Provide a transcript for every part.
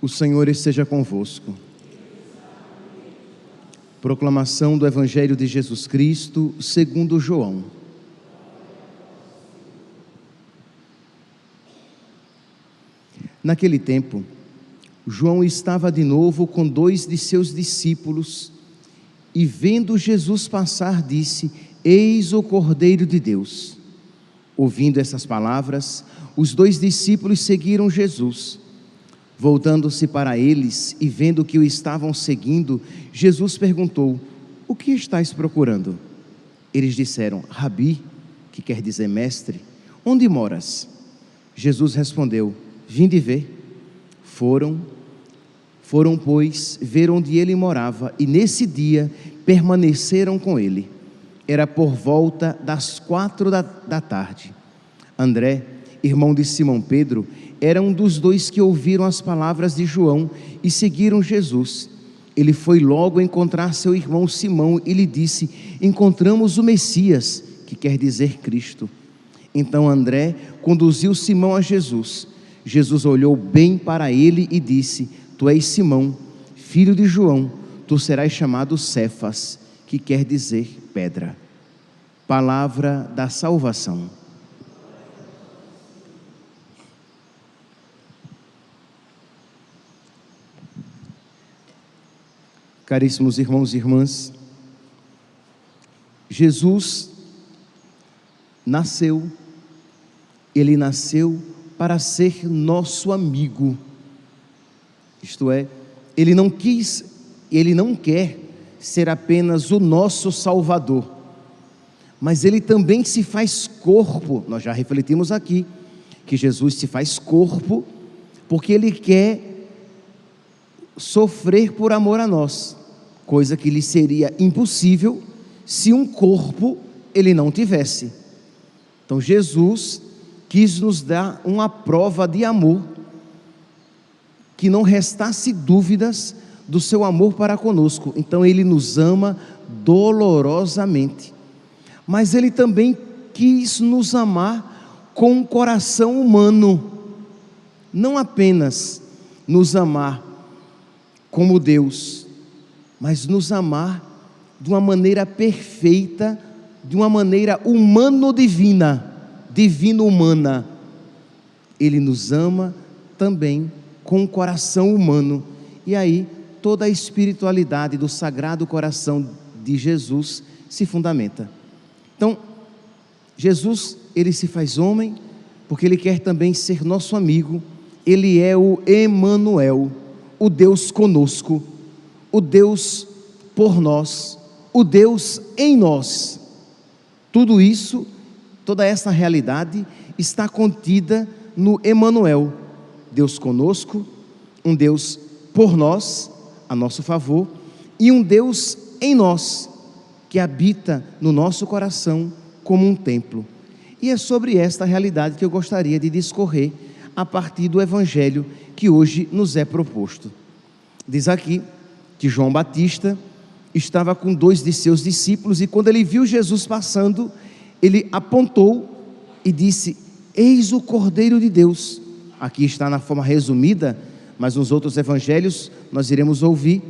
O Senhor esteja convosco. Proclamação do Evangelho de Jesus Cristo, segundo João. Naquele tempo, João estava de novo com dois de seus discípulos e, vendo Jesus passar, disse: Eis o Cordeiro de Deus. Ouvindo essas palavras, os dois discípulos seguiram Jesus. Voltando-se para eles e vendo que o estavam seguindo, Jesus perguntou: O que estáis procurando? Eles disseram: Rabi, que quer dizer mestre, onde moras? Jesus respondeu: Vinde ver. Foram, foram, pois, ver onde ele morava, e nesse dia permaneceram com ele. Era por volta das quatro da, da tarde. André, irmão de Simão Pedro, era um dos dois que ouviram as palavras de João e seguiram Jesus. Ele foi logo encontrar seu irmão Simão e lhe disse: Encontramos o Messias, que quer dizer Cristo. Então André conduziu Simão a Jesus. Jesus olhou bem para ele e disse: Tu és Simão, filho de João, tu serás chamado Cefas, que quer dizer pedra. Palavra da salvação. Caríssimos irmãos e irmãs, Jesus nasceu, ele nasceu para ser nosso amigo. Isto é, ele não quis, ele não quer ser apenas o nosso Salvador, mas ele também se faz corpo. Nós já refletimos aqui que Jesus se faz corpo porque ele quer sofrer por amor a nós coisa que lhe seria impossível se um corpo ele não tivesse. Então Jesus quis nos dar uma prova de amor, que não restasse dúvidas do seu amor para conosco. Então ele nos ama dolorosamente. Mas ele também quis nos amar com um coração humano, não apenas nos amar como Deus, mas nos amar de uma maneira perfeita, de uma maneira humano-divina, divino-humana. Ele nos ama também com o coração humano. E aí, toda a espiritualidade do sagrado coração de Jesus se fundamenta. Então, Jesus, ele se faz homem, porque ele quer também ser nosso amigo. Ele é o Emanuel, o Deus conosco o Deus por nós, o Deus em nós. Tudo isso, toda essa realidade está contida no Emanuel, Deus conosco, um Deus por nós, a nosso favor, e um Deus em nós, que habita no nosso coração como um templo. E é sobre esta realidade que eu gostaria de discorrer a partir do evangelho que hoje nos é proposto. Diz aqui que João Batista estava com dois de seus discípulos e quando ele viu Jesus passando, ele apontou e disse: Eis o Cordeiro de Deus. Aqui está na forma resumida, mas nos outros evangelhos nós iremos ouvir: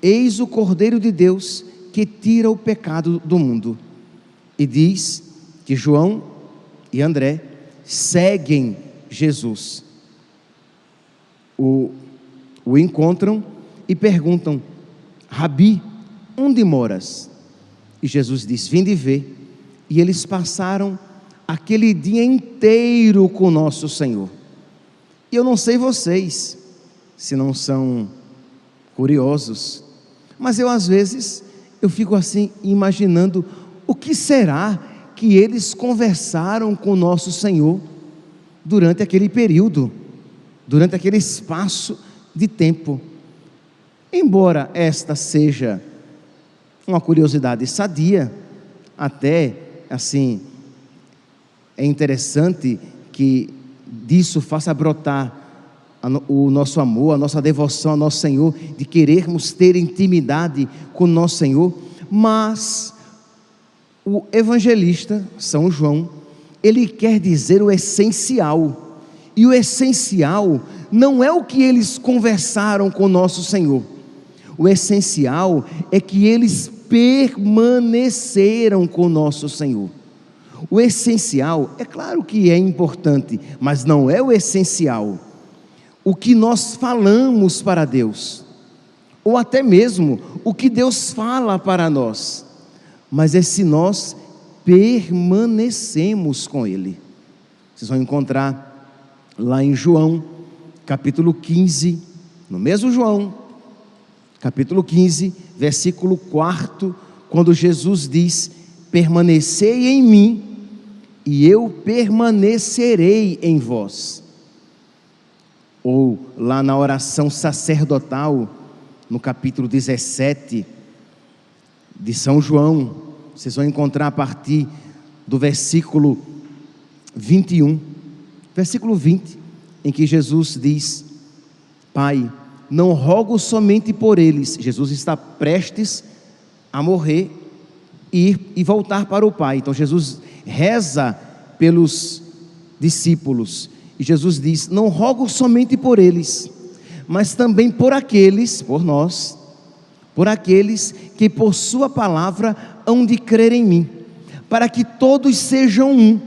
Eis o Cordeiro de Deus que tira o pecado do mundo. E diz que João e André seguem Jesus. O, o encontram e perguntam: Rabi, onde moras? E Jesus diz: Vinde ver. E eles passaram aquele dia inteiro com nosso Senhor. E eu não sei vocês, se não são curiosos, mas eu às vezes eu fico assim imaginando o que será que eles conversaram com nosso Senhor durante aquele período, durante aquele espaço de tempo. Embora esta seja uma curiosidade sadia, até assim, é interessante que disso faça brotar o nosso amor, a nossa devoção ao nosso Senhor, de querermos ter intimidade com o nosso Senhor, mas o evangelista São João, ele quer dizer o essencial, E o essencial não é o que eles conversaram com nosso Senhor. O essencial é que eles permaneceram com nosso Senhor. O essencial, é claro que é importante, mas não é o essencial. O que nós falamos para Deus, ou até mesmo o que Deus fala para nós, mas é se nós permanecemos com Ele. Vocês vão encontrar lá em João, capítulo 15, no mesmo João, capítulo 15, versículo 4, quando Jesus diz: Permanecei em mim, e eu permanecerei em vós. Ou lá na oração sacerdotal, no capítulo 17 de São João, vocês vão encontrar a partir do versículo 21, versículo 20, em que Jesus diz: Pai, não rogo somente por eles. Jesus está prestes a morrer, ir e voltar para o Pai. Então Jesus reza pelos discípulos. E Jesus diz: Não rogo somente por eles, mas também por aqueles, por nós, por aqueles que por Sua palavra hão de crer em mim, para que todos sejam um,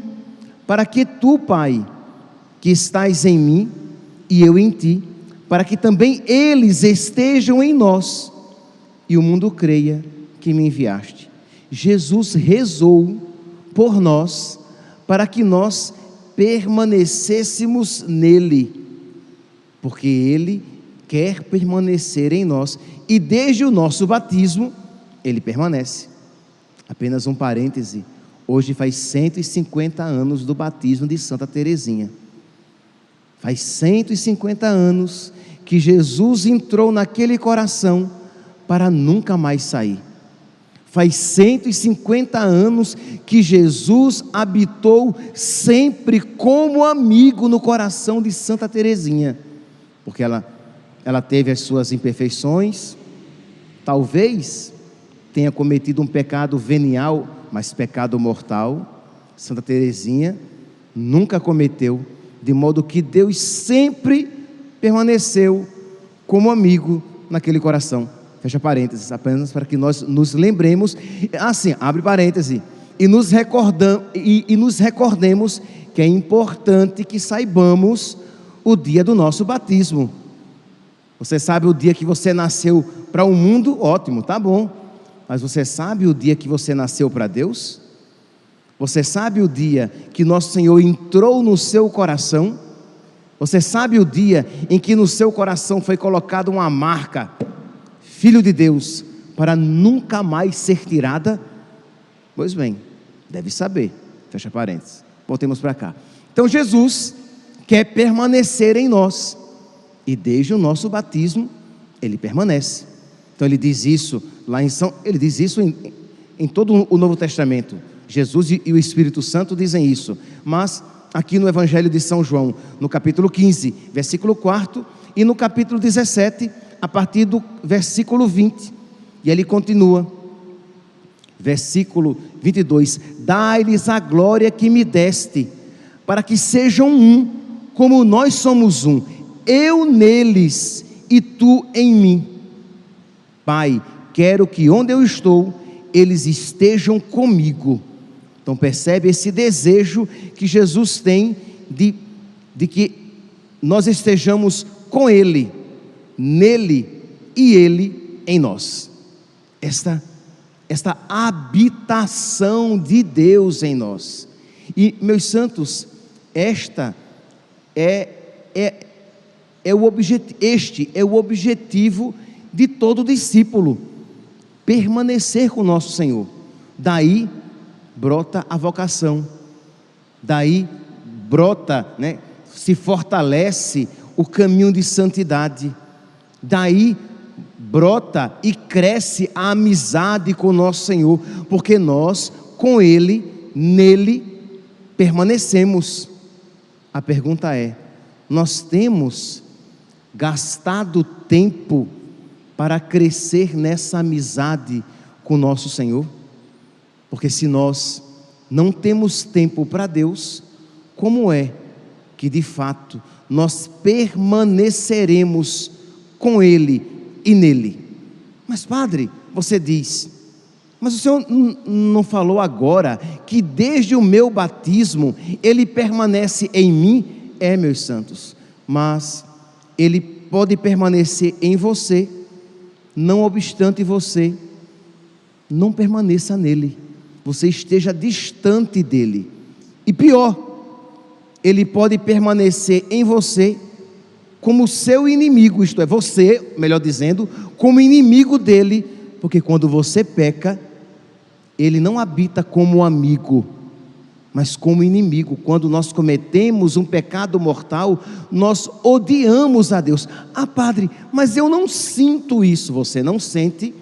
para que tu, Pai, que estás em mim e eu em ti, para que também eles estejam em nós e o mundo creia que me enviaste. Jesus rezou por nós para que nós permanecêssemos nele, porque ele quer permanecer em nós e desde o nosso batismo ele permanece. Apenas um parêntese. Hoje faz 150 anos do batismo de Santa Teresinha. Faz 150 anos que Jesus entrou naquele coração para nunca mais sair. Faz 150 anos que Jesus habitou sempre como amigo no coração de Santa Teresinha, porque ela, ela teve as suas imperfeições, talvez tenha cometido um pecado venial, mas pecado mortal. Santa Teresinha nunca cometeu, de modo que Deus sempre permaneceu como amigo naquele coração. Fecha parênteses, apenas para que nós nos lembremos, assim, abre parênteses, e nos, recordam, e, e nos recordemos que é importante que saibamos o dia do nosso batismo. Você sabe o dia que você nasceu para o um mundo? Ótimo, tá bom. Mas você sabe o dia que você nasceu para Deus? Você sabe o dia que nosso Senhor entrou no seu coração? Você sabe o dia em que no seu coração foi colocada uma marca, Filho de Deus, para nunca mais ser tirada? Pois bem, deve saber. Fecha parênteses. Voltemos para cá. Então Jesus quer permanecer em nós. E desde o nosso batismo, ele permanece. Então ele diz isso lá em São, ele diz isso em, em todo o Novo Testamento. Jesus e o Espírito Santo dizem isso. Mas aqui no Evangelho de São João, no capítulo 15, versículo 4, e no capítulo 17, a partir do versículo 20. E ele continua, versículo 22: Dai-lhes a glória que me deste, para que sejam um, como nós somos um, eu neles e tu em mim. Pai, quero que onde eu estou, eles estejam comigo então percebe esse desejo que Jesus tem de, de que nós estejamos com Ele, nele e Ele em nós. Esta, esta habitação de Deus em nós. E, meus santos, esta é, é, é o objetivo, este é o objetivo de todo discípulo, permanecer com o nosso Senhor. Daí brota a vocação. Daí brota, né, se fortalece o caminho de santidade. Daí brota e cresce a amizade com o nosso Senhor, porque nós com ele, nele permanecemos. A pergunta é: nós temos gastado tempo para crescer nessa amizade com o nosso Senhor? Porque se nós não temos tempo para Deus, como é que de fato nós permaneceremos com Ele e nele. Mas, Padre, você diz, mas o Senhor não falou agora que desde o meu batismo Ele permanece em mim? É, meus santos, mas Ele pode permanecer em você, não obstante você não permaneça nele, você esteja distante dele. E pior, ele pode permanecer em você como seu inimigo, isto é, você, melhor dizendo, como inimigo dele, porque quando você peca, ele não habita como amigo, mas como inimigo. Quando nós cometemos um pecado mortal, nós odiamos a Deus. Ah, padre, mas eu não sinto isso. Você não sente,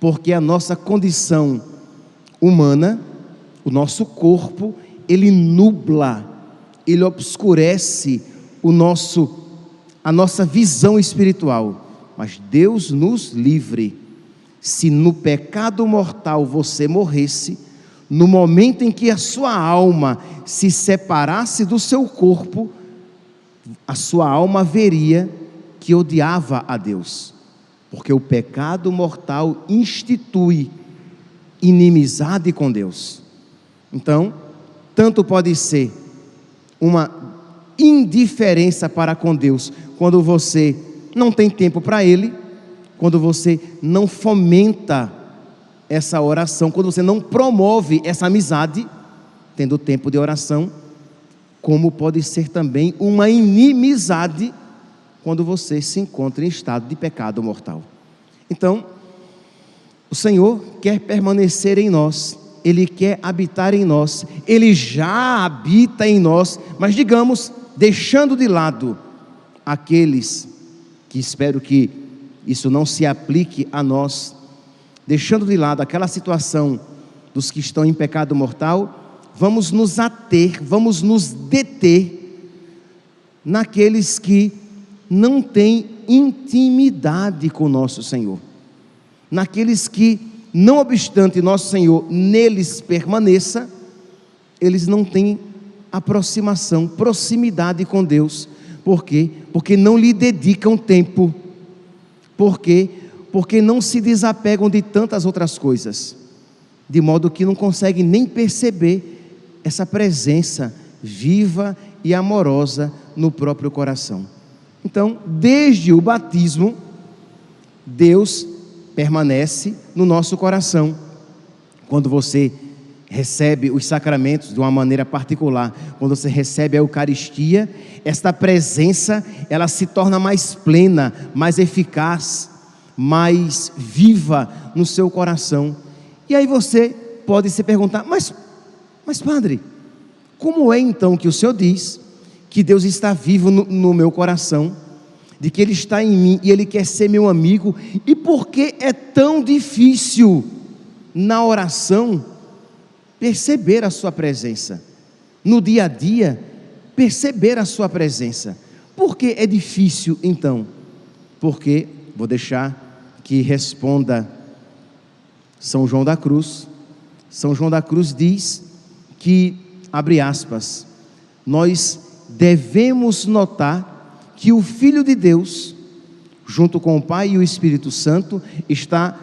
porque a nossa condição humana, o nosso corpo, ele nubla, ele obscurece o nosso a nossa visão espiritual. Mas Deus nos livre. Se no pecado mortal você morresse, no momento em que a sua alma se separasse do seu corpo, a sua alma veria que odiava a Deus, porque o pecado mortal institui inimizade com Deus. Então, tanto pode ser uma indiferença para com Deus, quando você não tem tempo para Ele, quando você não fomenta essa oração, quando você não promove essa amizade, tendo tempo de oração, como pode ser também uma inimizade quando você se encontra em estado de pecado mortal. Então, o Senhor quer permanecer em nós, Ele quer habitar em nós, Ele já habita em nós, mas digamos, deixando de lado aqueles que espero que isso não se aplique a nós, deixando de lado aquela situação dos que estão em pecado mortal, vamos nos ater, vamos nos deter naqueles que não têm intimidade com nosso Senhor, naqueles que, não obstante nosso Senhor neles permaneça, eles não têm aproximação, proximidade com Deus. Por quê? Porque não lhe dedicam tempo. Por quê? Porque não se desapegam de tantas outras coisas, de modo que não conseguem nem perceber essa presença viva e amorosa no próprio coração. Então, desde o batismo, Deus permanece no nosso coração. Quando você recebe os sacramentos de uma maneira particular, quando você recebe a Eucaristia, esta presença, ela se torna mais plena, mais eficaz, mais viva no seu coração. E aí você pode se perguntar: "Mas mas padre, como é então que o Senhor diz que Deus está vivo no, no meu coração?" De que Ele está em mim e Ele quer ser meu amigo, e por que é tão difícil na oração perceber a Sua presença, no dia a dia, perceber a Sua presença. Por que é difícil então? Porque, vou deixar que responda São João da Cruz. São João da Cruz diz que, abre aspas, nós devemos notar que o Filho de Deus, junto com o Pai e o Espírito Santo, está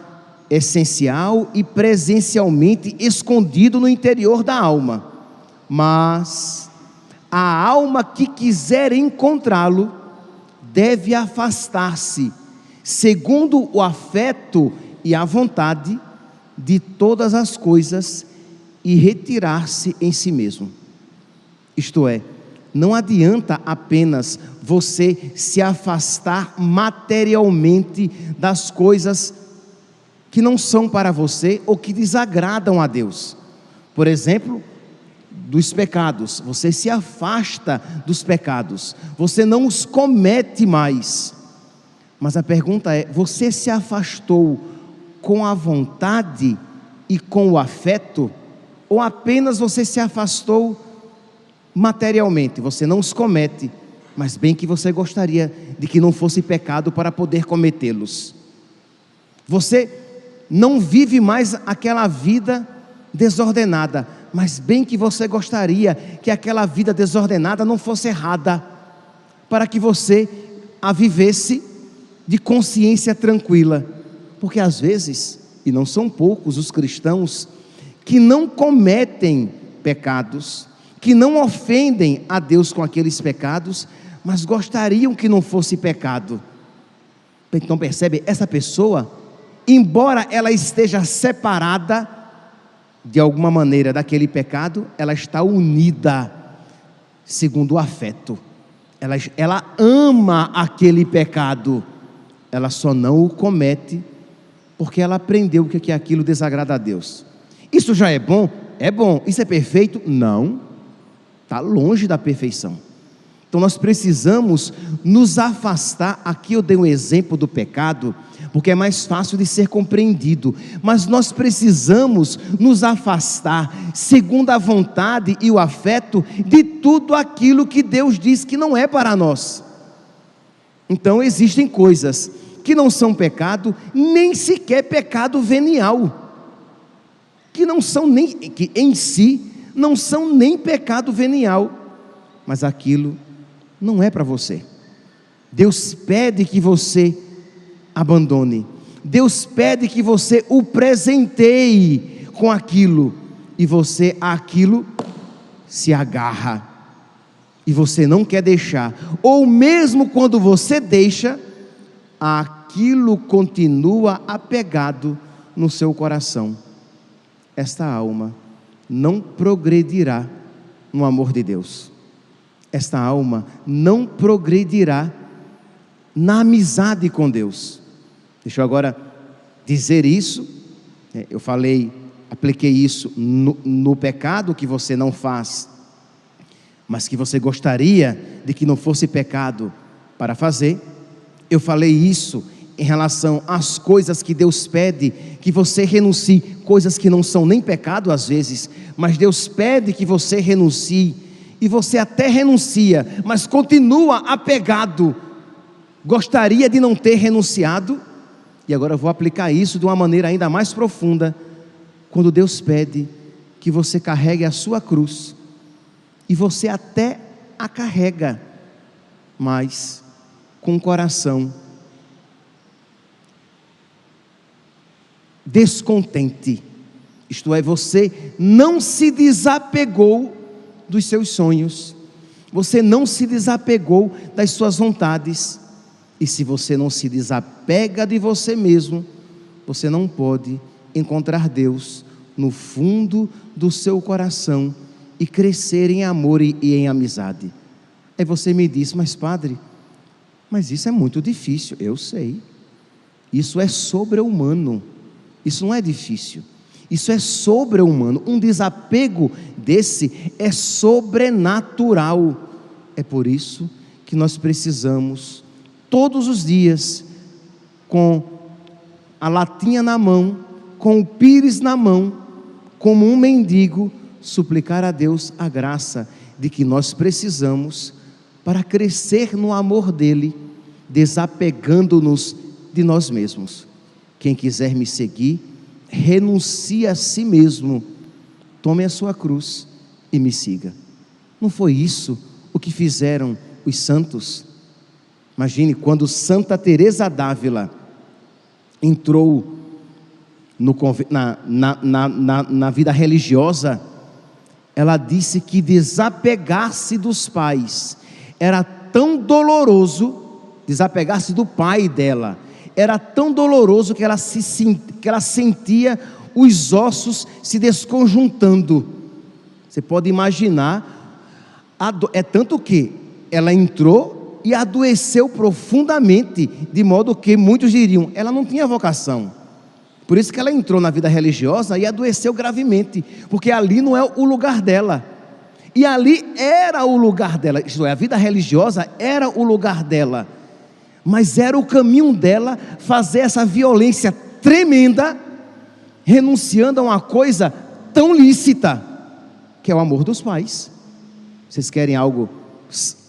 essencial e presencialmente escondido no interior da alma. Mas a alma que quiser encontrá-lo deve afastar-se, segundo o afeto e a vontade, de todas as coisas e retirar-se em si mesmo. Isto é, não adianta apenas você se afastar materialmente das coisas que não são para você ou que desagradam a Deus. Por exemplo, dos pecados, você se afasta dos pecados, você não os comete mais. Mas a pergunta é: você se afastou com a vontade e com o afeto? Ou apenas você se afastou materialmente? Você não os comete, mas bem que você gostaria de que não fosse pecado para poder cometê-los. Você não vive mais aquela vida desordenada, mas bem que você gostaria que aquela vida desordenada não fosse errada, para que você a vivesse de consciência tranquila. Porque às vezes, e não são poucos os cristãos, que não cometem pecados, que não ofendem a Deus com aqueles pecados, mas gostariam que não fosse pecado. Então percebe, essa pessoa, embora ela esteja separada de alguma maneira daquele pecado, ela está unida segundo o afeto. Ela, ela ama aquele pecado, ela só não o comete porque ela aprendeu o que é aquilo desagrada a Deus. Isso já é bom? É bom. Isso é perfeito? Não. Está longe da perfeição. Então nós precisamos nos afastar. Aqui eu dei um exemplo do pecado, porque é mais fácil de ser compreendido. Mas nós precisamos nos afastar, segundo a vontade e o afeto, de tudo aquilo que Deus diz que não é para nós. Então existem coisas que não são pecado, nem sequer pecado venial, que não são nem que em si não são nem pecado venial, mas aquilo não é para você. Deus pede que você abandone. Deus pede que você o presenteie com aquilo e você aquilo se agarra e você não quer deixar, ou mesmo quando você deixa, aquilo continua apegado no seu coração. Esta alma não progredirá no amor de Deus esta alma não progredirá na amizade com Deus. Deixa eu agora dizer isso. É, eu falei, apliquei isso no, no pecado que você não faz, mas que você gostaria de que não fosse pecado para fazer. Eu falei isso em relação às coisas que Deus pede que você renuncie, coisas que não são nem pecado às vezes, mas Deus pede que você renuncie e você até renuncia, mas continua apegado, gostaria de não ter renunciado, e agora eu vou aplicar isso de uma maneira ainda mais profunda, quando Deus pede que você carregue a sua cruz, e você até a carrega, mas com o coração descontente, isto é, você não se desapegou dos seus sonhos, você não se desapegou das suas vontades, e se você não se desapega de você mesmo, você não pode encontrar Deus no fundo do seu coração e crescer em amor e, em amizade. Aí você me diz, mas padre, mas isso é muito difícil. Eu sei. Isso é sobre-humano. Isso não é difícil. Isso é sobre-humano. Um desapego desse é sobrenatural. É por isso que nós precisamos, todos os dias, com a latinha na mão, com o pires na mão, como um mendigo, suplicar a Deus a graça de que nós precisamos para crescer no amor dEle, desapegando-nos de nós mesmos. Quem quiser me seguir, renuncie a si mesmo, tome a sua cruz e me siga. Não foi isso o que fizeram os santos? Imagine quando Santa Teresa d'Ávila entrou no, na, na, na, na vida religiosa, ela disse que desapegar-se dos pais era tão doloroso, desapegar-se do pai dela, era tão doloroso que ela, se, que ela sentia os ossos se desconjuntando. Você pode imaginar, é tanto que ela entrou e adoeceu profundamente, de modo que muitos diriam, ela não tinha vocação. Por isso que ela entrou na vida religiosa e adoeceu gravemente, porque ali não é o lugar dela. E ali era o lugar dela, isto é, a vida religiosa era o lugar dela mas era o caminho dela fazer essa violência tremenda, renunciando a uma coisa tão lícita, que é o amor dos pais. Vocês querem algo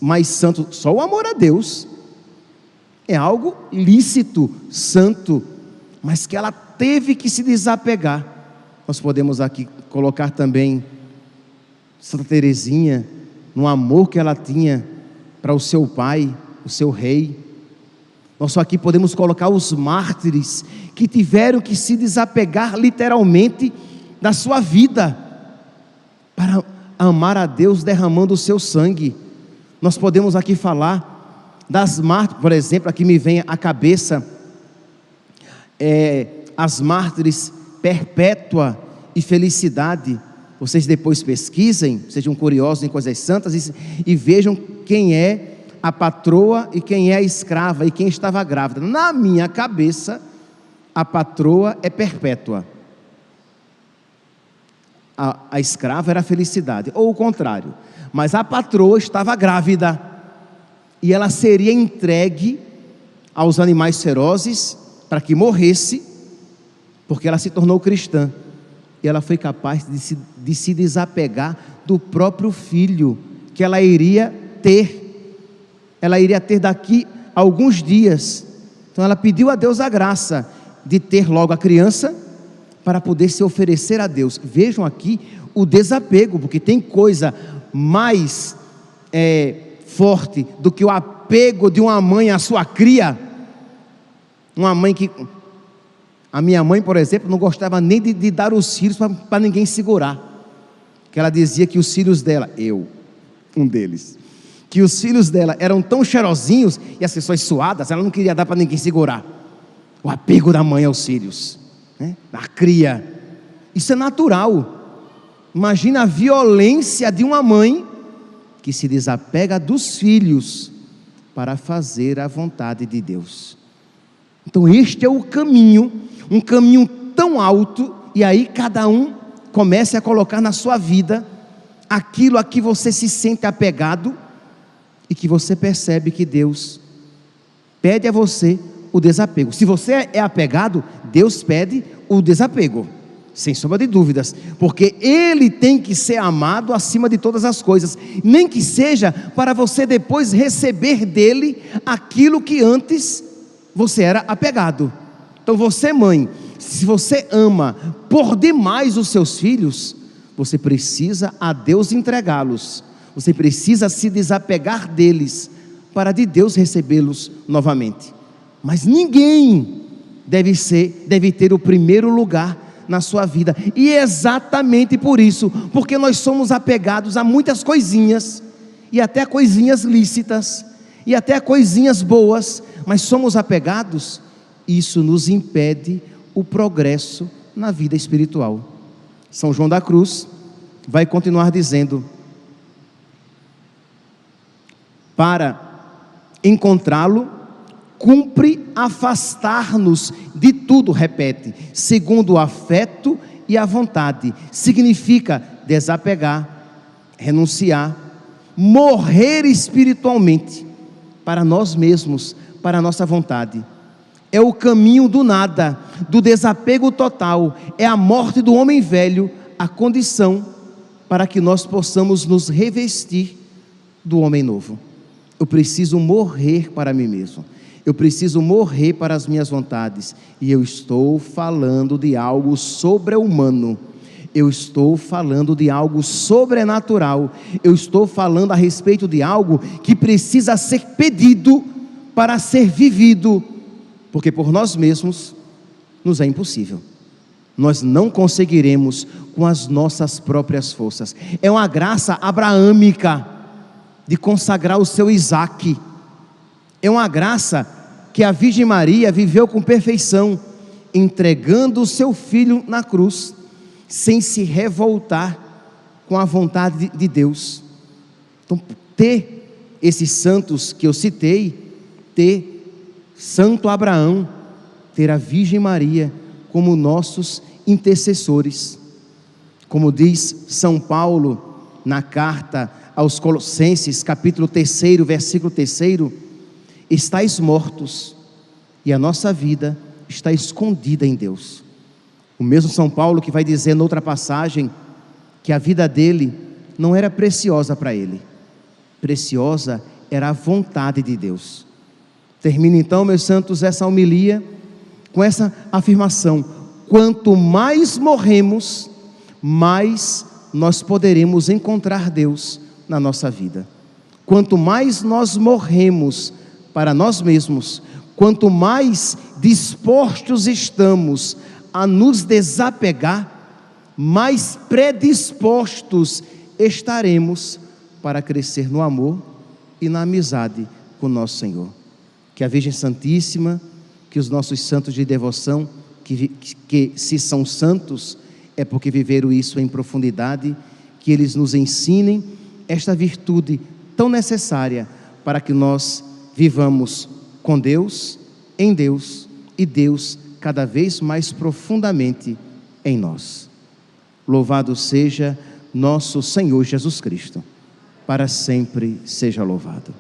mais santo? Só o amor a Deus. É algo lícito, santo, mas que ela teve que se desapegar. Nós podemos aqui colocar também Santa Teresinha, no amor que ela tinha para o seu pai, o seu rei. Nós só aqui podemos colocar os mártires que tiveram que se desapegar literalmente da sua vida para amar a Deus derramando o seu sangue. Nós podemos aqui falar das mártires, por exemplo, aqui me vem à cabeça é, as mártires perpétua e felicidade. Vocês depois pesquisem, sejam curiosos em coisas santas e, e vejam quem é a patroa e quem é a escrava e quem estava grávida. Na minha cabeça, a patroa é perpétua. A, a escrava era a felicidade, ou o contrário. Mas a patroa estava grávida e ela seria entregue aos animais ferozes para que morresse, porque ela se tornou cristã e ela foi capaz de se, de se desapegar do próprio filho que ela iria ter. Ela iria ter daqui a alguns dias. Então ela pediu a Deus a graça de ter logo a criança para poder se oferecer a Deus. Vejam aqui o desapego, porque tem coisa mais é, forte do que o apego de uma mãe à sua cria. Uma mãe que a minha mãe, por exemplo, não gostava nem de, de dar os filhos para ninguém segurar. Que ela dizia que os filhos dela, eu, um deles, que os filhos dela eram tão cheirosinhos e as pessoas suadas, ela não queria dar para ninguém segurar. O apego da mãe aos filhos, né? da cria. Isso é natural. Imagina a violência de uma mãe que se desapega dos filhos para fazer a vontade de Deus. Então, este é o caminho um caminho tão alto, e aí cada um comece a colocar na sua vida aquilo a que você se sente apegado e que você percebe que Deus pede a você o desapego. Se você é apegado, Deus pede o desapego, sem sombra de dúvidas, porque Ele tem que ser amado acima de todas as coisas, nem que seja para você depois receber dele aquilo que antes você era apegado. Então você, mãe, se você ama por demais os seus filhos, você precisa a Deus entregá-los. Você precisa se desapegar deles para de Deus recebê-los novamente. Mas ninguém deve ser, deve ter o primeiro lugar na sua vida. E é exatamente por isso, porque nós somos apegados a muitas coisinhas e até coisinhas lícitas e até coisinhas boas, mas somos apegados isso nos impede o progresso na vida espiritual. São João da Cruz vai continuar dizendo: para encontrá-lo, cumpre afastar-nos de tudo, repete, segundo o afeto e a vontade. Significa desapegar, renunciar, morrer espiritualmente para nós mesmos, para a nossa vontade é o caminho do nada, do desapego total, é a morte do homem velho, a condição para que nós possamos nos revestir do homem novo. Eu preciso morrer para mim mesmo. Eu preciso morrer para as minhas vontades. E eu estou falando de algo sobre-humano. Eu estou falando de algo sobrenatural. Eu estou falando a respeito de algo que precisa ser pedido para ser vivido porque por nós mesmos nos é impossível. Nós não conseguiremos com as nossas próprias forças. É uma graça abraâmica de consagrar o seu Isaac. É uma graça que a Virgem Maria viveu com perfeição, entregando o seu filho na cruz, sem se revoltar com a vontade de Deus. Então, ter esses santos que eu citei, ter Santo Abraão, ter a Virgem Maria como nossos intercessores. Como diz São Paulo na carta aos Colossenses, capítulo 3, versículo 3, estáis mortos e a nossa vida está escondida em Deus. O mesmo São Paulo que vai dizer noutra passagem que a vida dele não era preciosa para ele, preciosa era a vontade de Deus. Termina então, meus santos, essa homilia com essa afirmação: quanto mais morremos, mais nós poderemos encontrar Deus na nossa vida. Quanto mais nós morremos para nós mesmos, quanto mais dispostos estamos a nos desapegar, mais predispostos estaremos para crescer no amor e na amizade com nosso Senhor. Que a Virgem Santíssima, que os nossos santos de devoção, que, que se são santos, é porque viveram isso em profundidade, que eles nos ensinem esta virtude tão necessária para que nós vivamos com Deus, em Deus e Deus cada vez mais profundamente em nós. Louvado seja nosso Senhor Jesus Cristo, para sempre seja louvado.